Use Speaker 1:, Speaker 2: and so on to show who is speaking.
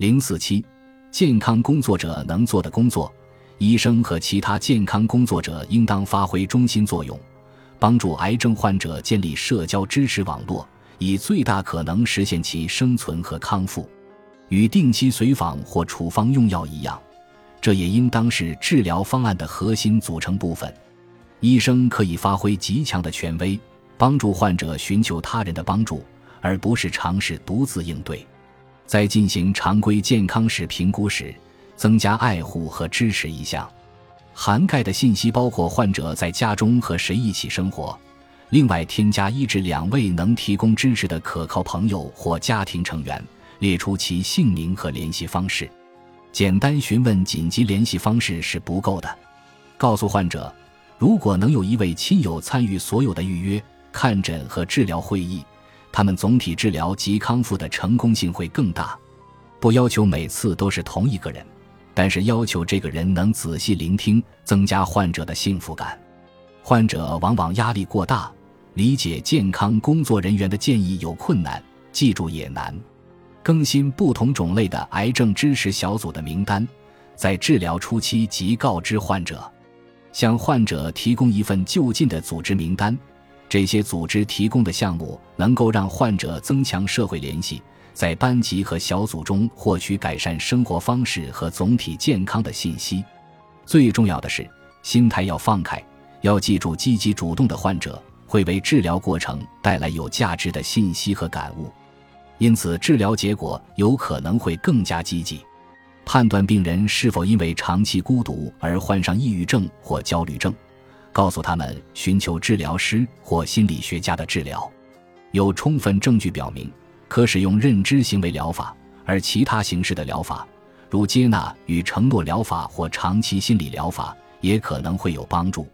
Speaker 1: 零四七，健康工作者能做的工作，医生和其他健康工作者应当发挥中心作用，帮助癌症患者建立社交支持网络，以最大可能实现其生存和康复。与定期随访或处方用药一样，这也应当是治疗方案的核心组成部分。医生可以发挥极强的权威，帮助患者寻求他人的帮助，而不是尝试独自应对。在进行常规健康史评估时，增加爱护和支持一项，涵盖的信息包括患者在家中和谁一起生活，另外添加一至两位能提供支持的可靠朋友或家庭成员，列出其姓名和联系方式。简单询问紧急联系方式是不够的，告诉患者。如果能有一位亲友参与所有的预约、看诊和治疗会议，他们总体治疗及康复的成功性会更大。不要求每次都是同一个人，但是要求这个人能仔细聆听，增加患者的幸福感。患者往往压力过大，理解健康工作人员的建议有困难，记住也难。更新不同种类的癌症支持小组的名单，在治疗初期即告知患者。向患者提供一份就近的组织名单，这些组织提供的项目能够让患者增强社会联系，在班级和小组中获取改善生活方式和总体健康的信息。最重要的是，心态要放开，要记住积极主动的患者会为治疗过程带来有价值的信息和感悟，因此治疗结果有可能会更加积极。判断病人是否因为长期孤独而患上抑郁症或焦虑症，告诉他们寻求治疗师或心理学家的治疗。有充分证据表明，可使用认知行为疗法，而其他形式的疗法，如接纳与承诺疗法或长期心理疗法，也可能会有帮助。